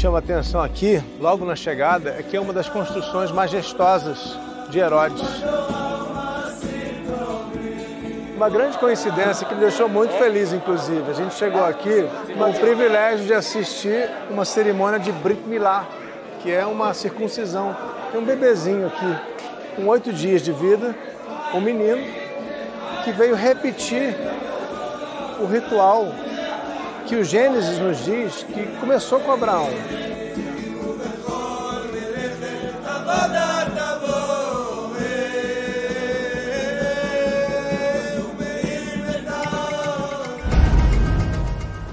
chama atenção aqui, logo na chegada, é que é uma das construções majestosas de Herodes. Uma grande coincidência que me deixou muito feliz, inclusive. A gente chegou aqui com o privilégio de assistir uma cerimônia de Brit Milá, que é uma circuncisão. Tem um bebezinho aqui, com oito dias de vida, um menino, que veio repetir o ritual que o Gênesis nos diz que começou com Abraão.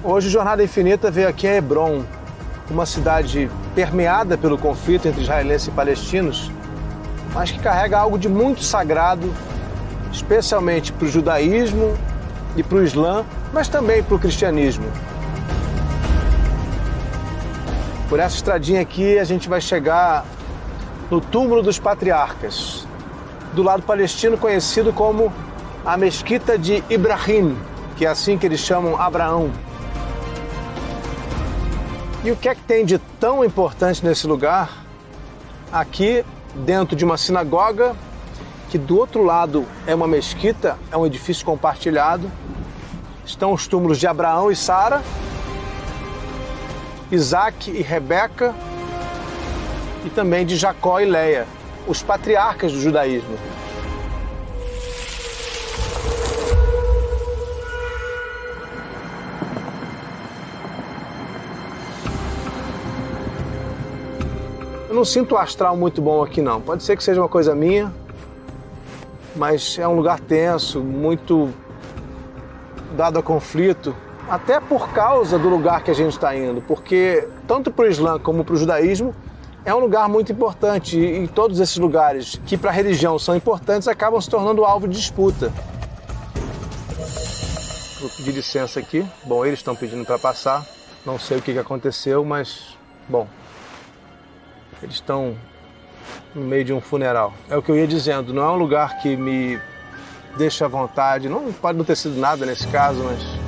Hoje, Jornada Infinita veio aqui a Hebron, uma cidade permeada pelo conflito entre israelenses e palestinos, mas que carrega algo de muito sagrado, especialmente para o judaísmo e para o Islã, mas também para o cristianismo. Por essa estradinha aqui, a gente vai chegar no túmulo dos patriarcas, do lado palestino conhecido como a Mesquita de Ibrahim, que é assim que eles chamam Abraão. E o que é que tem de tão importante nesse lugar? Aqui, dentro de uma sinagoga, que do outro lado é uma mesquita, é um edifício compartilhado, estão os túmulos de Abraão e Sara, Isaac e Rebeca, e também de Jacó e Leia, os patriarcas do judaísmo. Eu não sinto o astral muito bom aqui não. Pode ser que seja uma coisa minha, mas é um lugar tenso, muito dado a conflito, até por causa do lugar que a gente está indo, porque tanto para o Islã como para o judaísmo é um lugar muito importante e todos esses lugares que para a religião são importantes acabam se tornando alvo de disputa. Vou pedir licença aqui. Bom, eles estão pedindo para passar. Não sei o que aconteceu, mas bom, eles estão no meio de um funeral. É o que eu ia dizendo, não é um lugar que me deixa à vontade. Não pode não ter sido nada nesse caso, mas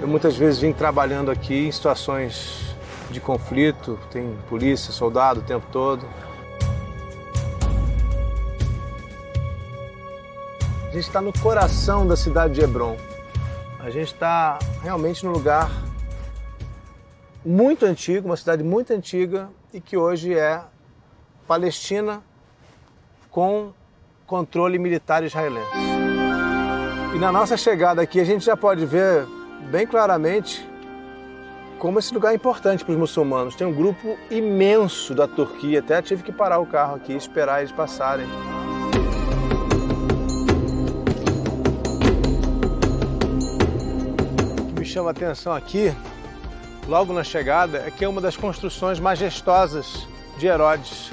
eu muitas vezes vim trabalhando aqui em situações de conflito, tem polícia, soldado o tempo todo. A gente está no coração da cidade de Hebron. A gente está realmente num lugar muito antigo, uma cidade muito antiga e que hoje é Palestina com controle militar israelense. E na nossa chegada aqui a gente já pode ver bem claramente como esse lugar é importante para os muçulmanos. Tem um grupo imenso da Turquia, até tive que parar o carro aqui e esperar eles passarem. O que me chama a atenção aqui, logo na chegada, é que é uma das construções majestosas de Herodes,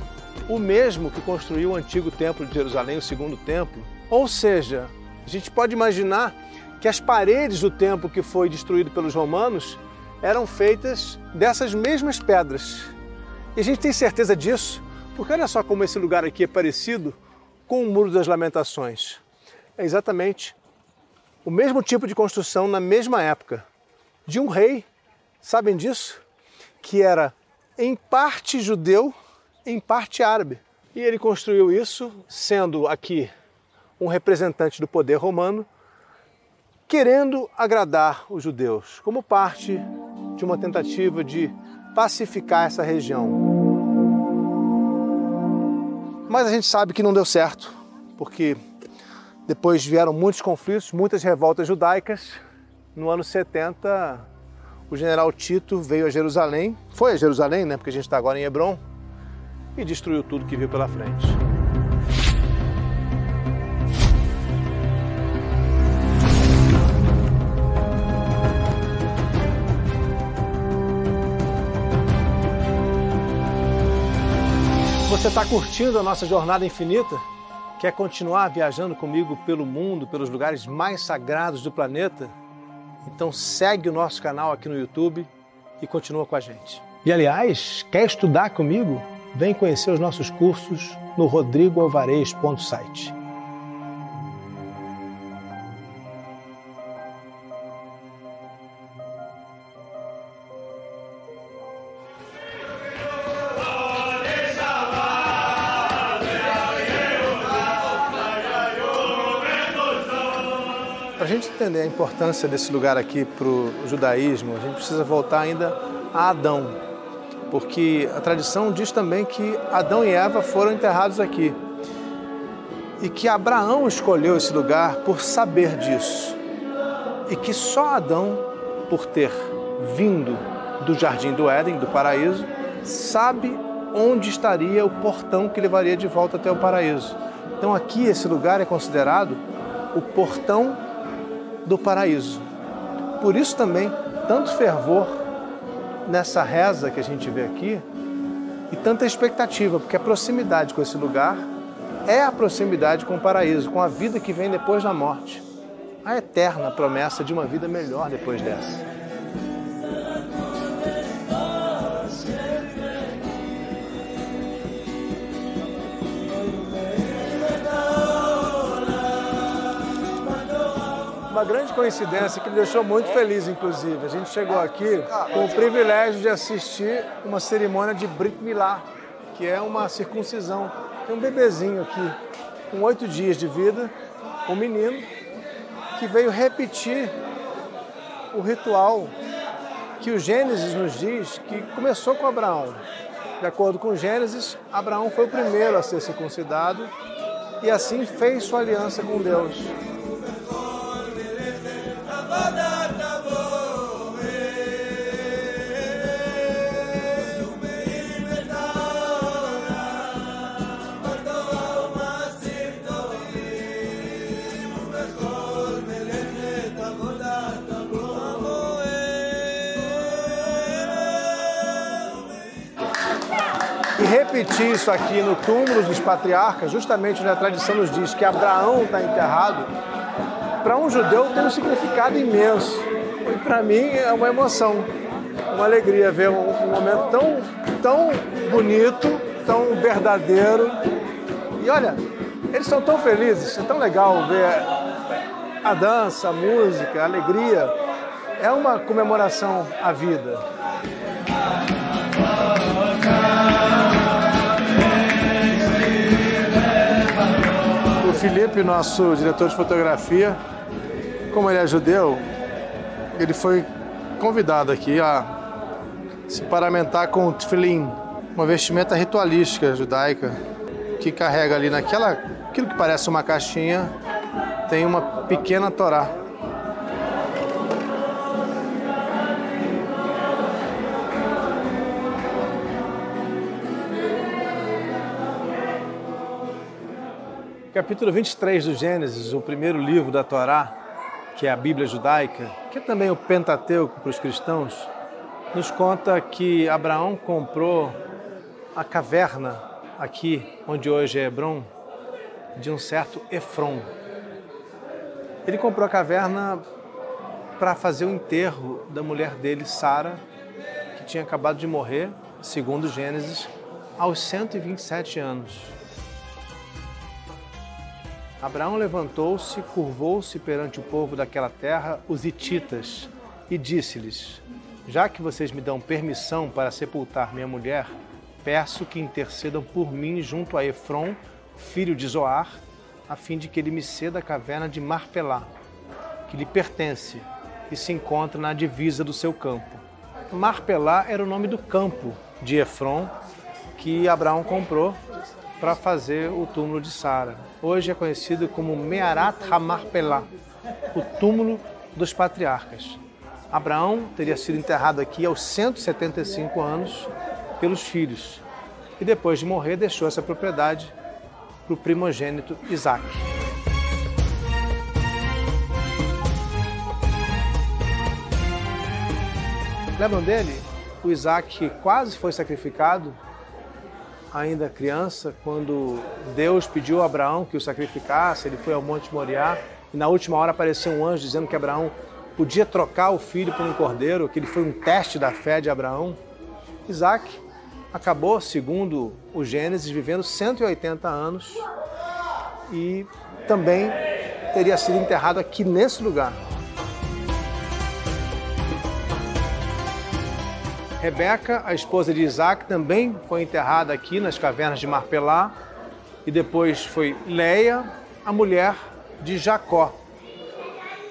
o mesmo que construiu o antigo templo de Jerusalém, o segundo templo. Ou seja, a gente pode imaginar que as paredes do templo que foi destruído pelos romanos eram feitas dessas mesmas pedras. E a gente tem certeza disso, porque olha só como esse lugar aqui é parecido com o Muro das Lamentações. É exatamente o mesmo tipo de construção na mesma época, de um rei, sabem disso? Que era em parte judeu, em parte árabe. E ele construiu isso sendo aqui um representante do poder romano, querendo agradar os judeus, como parte de uma tentativa de pacificar essa região. Mas a gente sabe que não deu certo, porque depois vieram muitos conflitos, muitas revoltas judaicas. No ano 70, o general Tito veio a Jerusalém, foi a Jerusalém, né, porque a gente está agora em Hebron, e destruiu tudo que viu pela frente. Você está curtindo a nossa jornada infinita? Quer continuar viajando comigo pelo mundo, pelos lugares mais sagrados do planeta? Então segue o nosso canal aqui no YouTube e continua com a gente. E aliás, quer estudar comigo? Vem conhecer os nossos cursos no rodrigoalvarez.site. Para a gente entender a importância desse lugar aqui para o judaísmo, a gente precisa voltar ainda a Adão, porque a tradição diz também que Adão e Eva foram enterrados aqui. E que Abraão escolheu esse lugar por saber disso. E que só Adão, por ter vindo do jardim do Éden, do paraíso, sabe onde estaria o portão que levaria de volta até o paraíso. Então aqui esse lugar é considerado o portão do paraíso. Por isso também tanto fervor nessa reza que a gente vê aqui e tanta expectativa, porque a proximidade com esse lugar é a proximidade com o paraíso, com a vida que vem depois da morte, a eterna promessa de uma vida melhor depois dessa. Uma grande coincidência que me deixou muito feliz, inclusive. A gente chegou aqui com o privilégio de assistir uma cerimônia de Brit Milá, que é uma circuncisão. Tem um bebezinho aqui, com oito dias de vida, um menino, que veio repetir o ritual que o Gênesis nos diz que começou com Abraão. De acordo com Gênesis, Abraão foi o primeiro a ser circuncidado e assim fez sua aliança com Deus. E repetir isso aqui no túmulo dos patriarcas, justamente onde a tradição nos diz que Abraão está enterrado, para um judeu tem um significado imenso. E para mim é uma emoção, uma alegria ver um, um momento tão, tão bonito, tão verdadeiro. E olha, eles são tão felizes, é tão legal ver a dança, a música, a alegria. É uma comemoração à vida. Felipe, nosso diretor de fotografia, como ele é judeu, ele foi convidado aqui a se paramentar com o tefilin, uma vestimenta ritualística judaica que carrega ali naquela, aquilo que parece uma caixinha, tem uma pequena Torá. Capítulo 23 do Gênesis, o primeiro livro da Torá, que é a Bíblia judaica, que é também o Pentateuco para os cristãos, nos conta que Abraão comprou a caverna aqui, onde hoje é Hebron, de um certo Efron. Ele comprou a caverna para fazer o enterro da mulher dele, Sara, que tinha acabado de morrer, segundo Gênesis, aos 127 anos. Abraão levantou-se, curvou-se perante o povo daquela terra, os hititas, e disse-lhes: Já que vocês me dão permissão para sepultar minha mulher, peço que intercedam por mim junto a Efron, filho de Zoar, a fim de que ele me ceda a caverna de Marpelá, que lhe pertence e se encontra na divisa do seu campo. Marpelá era o nome do campo de Efron que Abraão comprou para fazer o túmulo de Sara. Hoje é conhecido como Mearat Hamarpelá, o túmulo dos patriarcas. Abraão teria sido enterrado aqui aos 175 anos pelos filhos e depois de morrer deixou essa propriedade para o primogênito Isaac. Lembram dele? O Isaac quase foi sacrificado ainda criança, quando Deus pediu a Abraão que o sacrificasse, ele foi ao Monte Moriá e na última hora apareceu um anjo dizendo que Abraão podia trocar o filho por um cordeiro, que ele foi um teste da fé de Abraão. Isaac acabou, segundo o Gênesis, vivendo 180 anos e também teria sido enterrado aqui nesse lugar. Rebeca, a esposa de Isaac, também foi enterrada aqui nas cavernas de Marpelá. E depois foi Leia, a mulher de Jacó,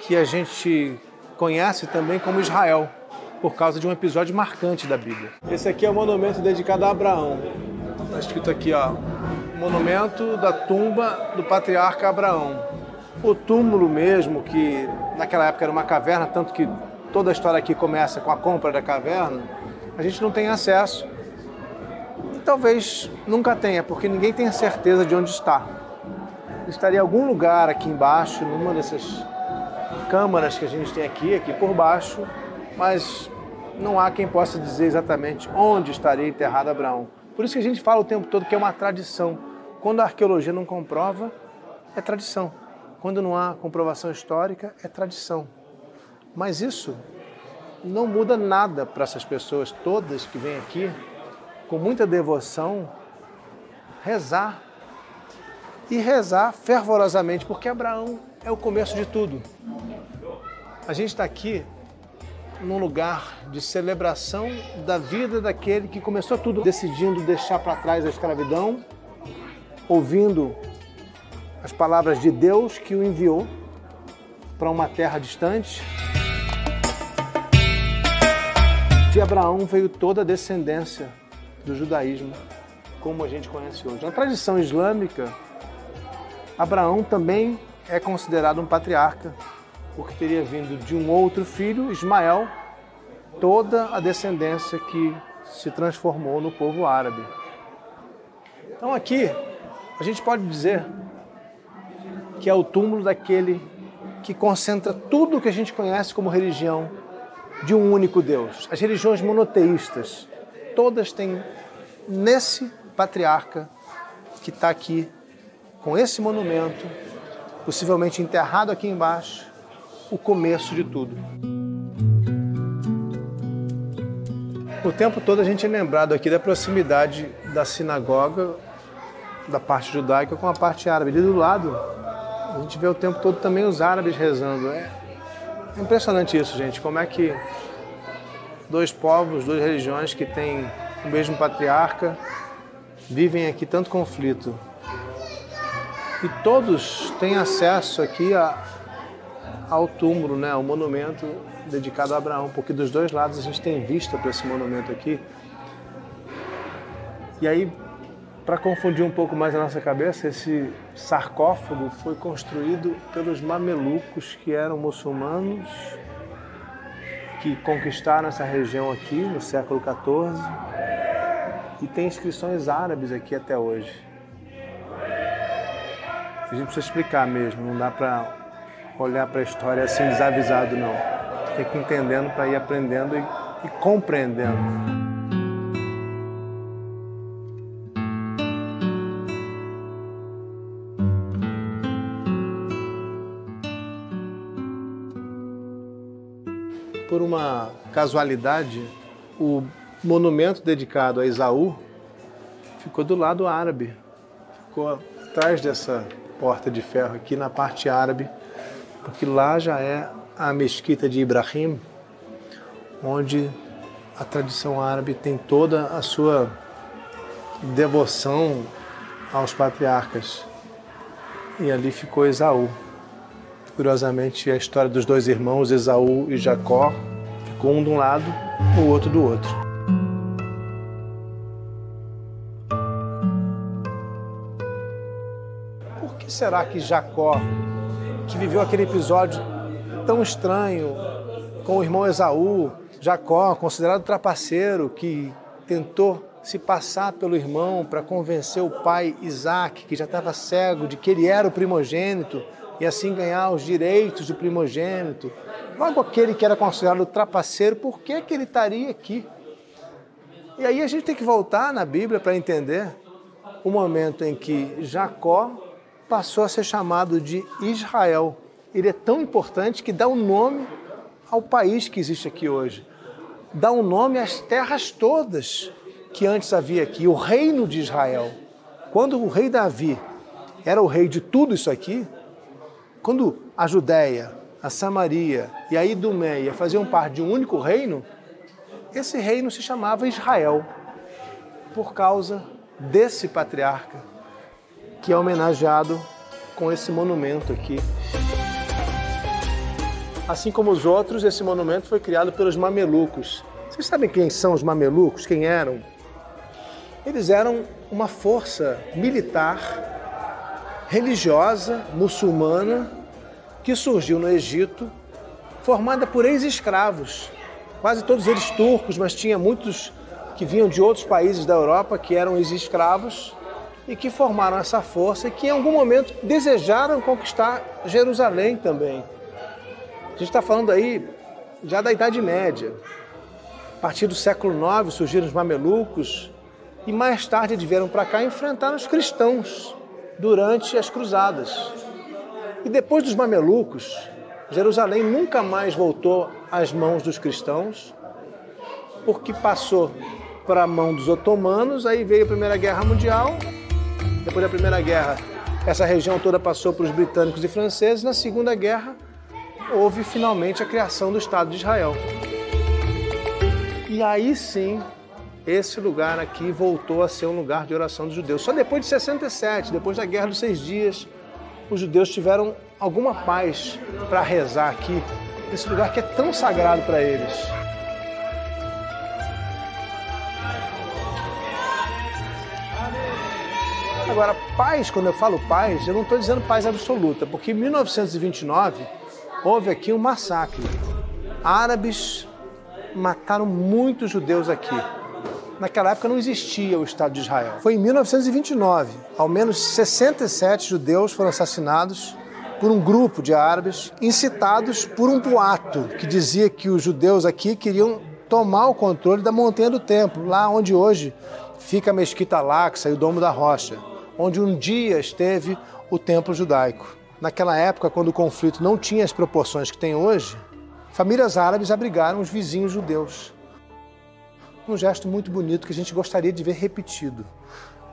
que a gente conhece também como Israel, por causa de um episódio marcante da Bíblia. Esse aqui é o monumento dedicado a Abraão. Está escrito aqui, ó, monumento da tumba do patriarca Abraão. O túmulo mesmo, que naquela época era uma caverna, tanto que toda a história aqui começa com a compra da caverna, a gente não tem acesso. E talvez nunca tenha, porque ninguém tem certeza de onde está. Estaria em algum lugar aqui embaixo, numa dessas câmaras que a gente tem aqui, aqui por baixo, mas não há quem possa dizer exatamente onde estaria enterrado Abraão. Por isso que a gente fala o tempo todo que é uma tradição. Quando a arqueologia não comprova, é tradição. Quando não há comprovação histórica, é tradição. Mas isso não muda nada para essas pessoas todas que vêm aqui com muita devoção rezar e rezar fervorosamente, porque Abraão é o começo de tudo. A gente está aqui num lugar de celebração da vida daquele que começou tudo, decidindo deixar para trás a escravidão, ouvindo as palavras de Deus que o enviou para uma terra distante. De Abraão veio toda a descendência do judaísmo, como a gente conhece hoje. Na tradição islâmica, Abraão também é considerado um patriarca, porque teria vindo de um outro filho, Ismael, toda a descendência que se transformou no povo árabe. Então aqui a gente pode dizer que é o túmulo daquele que concentra tudo o que a gente conhece como religião de um único Deus. As religiões monoteístas, todas têm nesse patriarca que está aqui, com esse monumento, possivelmente enterrado aqui embaixo, o começo de tudo. O tempo todo a gente é lembrado aqui da proximidade da sinagoga, da parte judaica, com a parte árabe. Ali do lado, a gente vê o tempo todo também os árabes rezando. É, é impressionante isso, gente. Como é que dois povos, duas religiões que têm o mesmo patriarca vivem aqui tanto conflito. E todos têm acesso aqui a, ao túmulo, né, ao monumento dedicado a Abraão, porque dos dois lados a gente tem vista para esse monumento aqui. E aí, para confundir um pouco mais a nossa cabeça, esse sarcófago foi construído pelos mamelucos, que eram muçulmanos que conquistaram essa região aqui no século XIV e tem inscrições árabes aqui até hoje. A gente precisa explicar mesmo, não dá para olhar para a história assim desavisado, não. Tem que ir entendendo para ir aprendendo e, e compreendendo. Por uma casualidade, o monumento dedicado a Esaú ficou do lado árabe, ficou atrás dessa porta de ferro aqui na parte árabe porque lá já é a mesquita de Ibrahim, onde a tradição árabe tem toda a sua devoção aos patriarcas. E ali ficou Esaú. Curiosamente, a história dos dois irmãos, Esaú e Jacó, ficou um de um lado, o outro do outro. Por que será que Jacó que viveu aquele episódio tão estranho com o irmão Esaú, Jacó, considerado trapaceiro, que tentou se passar pelo irmão para convencer o pai Isaac, que já estava cego, de que ele era o primogênito e assim ganhar os direitos de primogênito. Logo aquele que era considerado trapaceiro, por que, que ele estaria aqui? E aí a gente tem que voltar na Bíblia para entender o momento em que Jacó passou a ser chamado de Israel. Ele é tão importante que dá um nome ao país que existe aqui hoje. Dá um nome às terras todas que antes havia aqui, o reino de Israel. Quando o rei Davi era o rei de tudo isso aqui, quando a Judéia, a Samaria e a Idumeia faziam parte de um único reino, esse reino se chamava Israel, por causa desse patriarca que é homenageado com esse monumento aqui. Assim como os outros, esse monumento foi criado pelos mamelucos. Vocês sabem quem são os mamelucos? Quem eram? Eles eram uma força militar, religiosa, muçulmana, que surgiu no Egito, formada por ex-escravos, quase todos eles turcos, mas tinha muitos que vinham de outros países da Europa que eram ex-escravos e que formaram essa força e que em algum momento desejaram conquistar Jerusalém também. A gente está falando aí já da Idade Média. A partir do século IX surgiram os mamelucos e mais tarde vieram para cá e enfrentaram os cristãos durante as cruzadas. E depois dos mamelucos, Jerusalém nunca mais voltou às mãos dos cristãos, porque passou para a mão dos otomanos, aí veio a Primeira Guerra Mundial. Depois da Primeira Guerra, essa região toda passou para os britânicos e franceses. Na Segunda Guerra, houve finalmente a criação do Estado de Israel. E aí sim, esse lugar aqui voltou a ser um lugar de oração dos judeus. Só depois de 67, depois da Guerra dos Seis Dias, os judeus tiveram alguma paz para rezar aqui, nesse lugar que é tão sagrado para eles. Agora, paz, quando eu falo paz, eu não estou dizendo paz absoluta, porque em 1929 houve aqui um massacre. Árabes mataram muitos judeus aqui. Naquela época não existia o Estado de Israel. Foi em 1929. Ao menos 67 judeus foram assassinados por um grupo de árabes, incitados por um boato que dizia que os judeus aqui queriam tomar o controle da montanha do templo, lá onde hoje fica a Mesquita Laxa e o Domo da Rocha, onde um dia esteve o templo judaico. Naquela época, quando o conflito não tinha as proporções que tem hoje, famílias árabes abrigaram os vizinhos judeus. Um gesto muito bonito que a gente gostaria de ver repetido.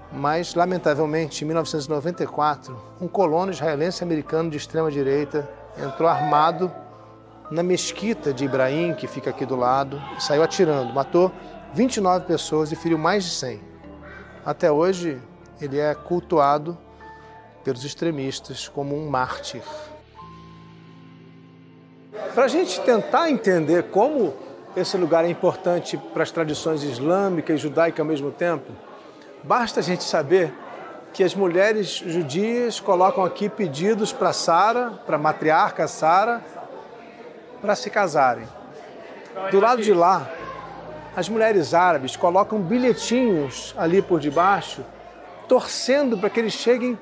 Mas, lamentavelmente, em 1994, um colono israelense americano de extrema-direita entrou armado na mesquita de Ibrahim, que fica aqui do lado, e saiu atirando. Matou 29 pessoas e feriu mais de 100. Até hoje, ele é cultuado pelos extremistas como um mártir. Para a gente tentar entender como esse lugar é importante para as tradições islâmicas e judaicas ao mesmo tempo, Basta a gente saber que as mulheres judias colocam aqui pedidos para Sara, para a matriarca Sara, para se casarem. Do lado de lá, as mulheres árabes colocam bilhetinhos ali por debaixo, torcendo para que eles cheguem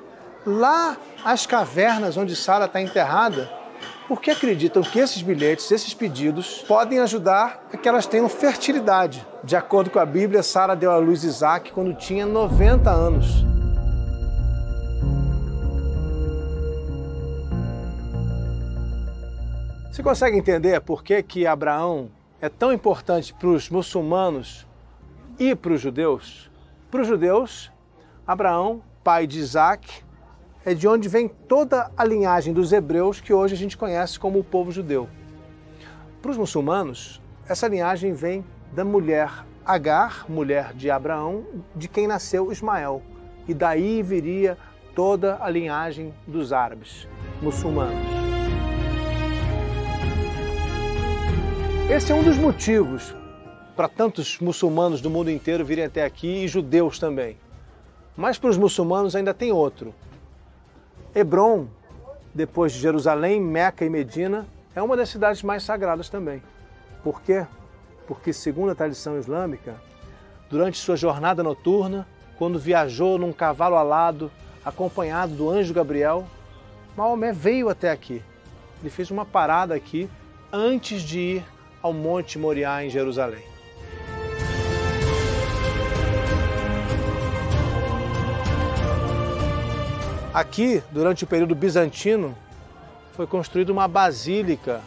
lá às cavernas onde Sara está enterrada porque acreditam que esses bilhetes, esses pedidos, podem ajudar a que elas tenham fertilidade. De acordo com a Bíblia, Sara deu à luz Isaac quando tinha 90 anos. Você consegue entender por que, que Abraão é tão importante para os muçulmanos e para os judeus? Para os judeus, Abraão, pai de Isaac, é de onde vem toda a linhagem dos hebreus que hoje a gente conhece como o povo judeu. Para os muçulmanos, essa linhagem vem da mulher Agar, mulher de Abraão, de quem nasceu Ismael. E daí viria toda a linhagem dos árabes muçulmanos. Esse é um dos motivos para tantos muçulmanos do mundo inteiro virem até aqui e judeus também. Mas para os muçulmanos ainda tem outro. Hebron, depois de Jerusalém, Meca e Medina, é uma das cidades mais sagradas também. Por quê? Porque, segundo a tradição islâmica, durante sua jornada noturna, quando viajou num cavalo alado, acompanhado do anjo Gabriel, Maomé veio até aqui. Ele fez uma parada aqui antes de ir ao Monte Moriá em Jerusalém. Aqui, durante o período bizantino, foi construída uma basílica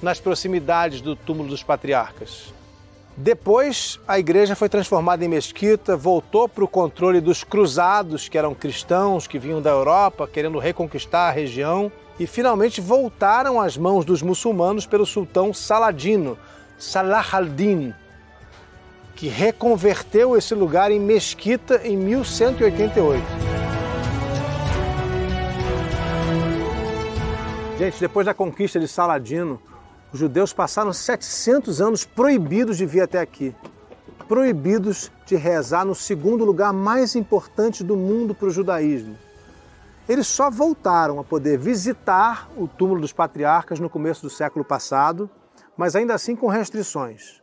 nas proximidades do túmulo dos patriarcas. Depois, a igreja foi transformada em mesquita, voltou para o controle dos cruzados, que eram cristãos que vinham da Europa querendo reconquistar a região, e finalmente voltaram às mãos dos muçulmanos pelo sultão Saladino, Salah al-Din, que reconverteu esse lugar em mesquita em 1188. Gente, depois da conquista de Saladino, Os judeus passaram 700 anos proibidos de vir até aqui, proibidos de rezar no segundo lugar mais importante do mundo para o judaísmo. Eles só voltaram a poder visitar o túmulo dos patriarcas no começo do século passado, mas ainda assim com restrições.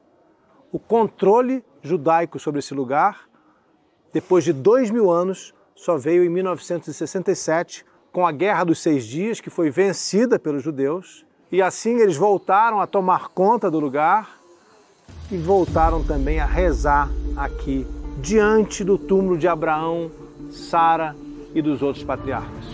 O controle judaico sobre esse lugar, depois de dois mil anos, só veio em 1967, com a Guerra dos Seis Dias, que foi vencida pelos judeus, e assim eles voltaram a tomar conta do lugar e voltaram também a rezar aqui, diante do túmulo de Abraão, Sara e dos outros patriarcas.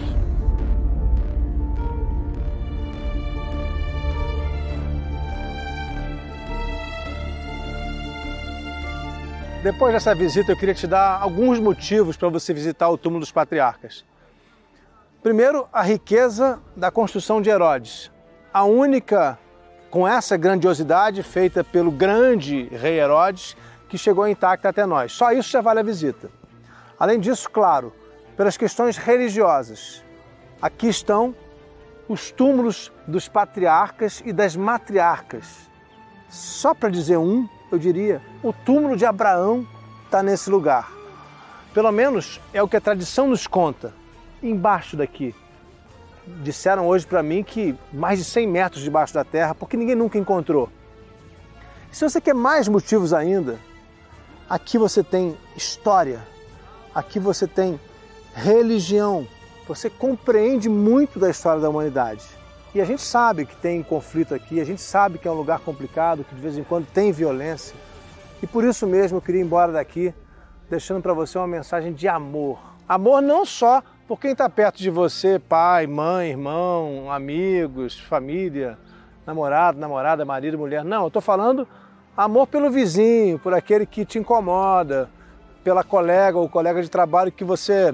Depois dessa visita, eu queria te dar alguns motivos para você visitar o túmulo dos patriarcas. Primeiro, a riqueza da construção de Herodes, a única com essa grandiosidade feita pelo grande rei Herodes que chegou intacta até nós. Só isso já vale a visita. Além disso, claro, pelas questões religiosas. Aqui estão os túmulos dos patriarcas e das matriarcas. Só para dizer um, eu diria, o túmulo de Abraão está nesse lugar. Pelo menos é o que a tradição nos conta. Embaixo daqui, disseram hoje para mim que mais de 100 metros debaixo da terra, porque ninguém nunca encontrou. Se você quer mais motivos ainda, aqui você tem história, aqui você tem religião, você compreende muito da história da humanidade. E a gente sabe que tem conflito aqui, a gente sabe que é um lugar complicado, que de vez em quando tem violência. E por isso mesmo eu queria ir embora daqui deixando para você uma mensagem de amor. Amor não só por quem está perto de você, pai, mãe, irmão, amigos, família, namorado, namorada, marido, mulher. Não, eu estou falando amor pelo vizinho, por aquele que te incomoda, pela colega ou colega de trabalho que você,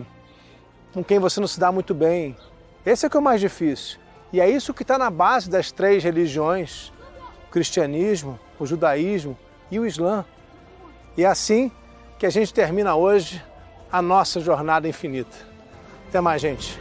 com quem você não se dá muito bem. Esse é que é o mais difícil. E é isso que está na base das três religiões: o cristianismo, o judaísmo e o islã. E é assim que a gente termina hoje a nossa jornada infinita. Até mais, gente.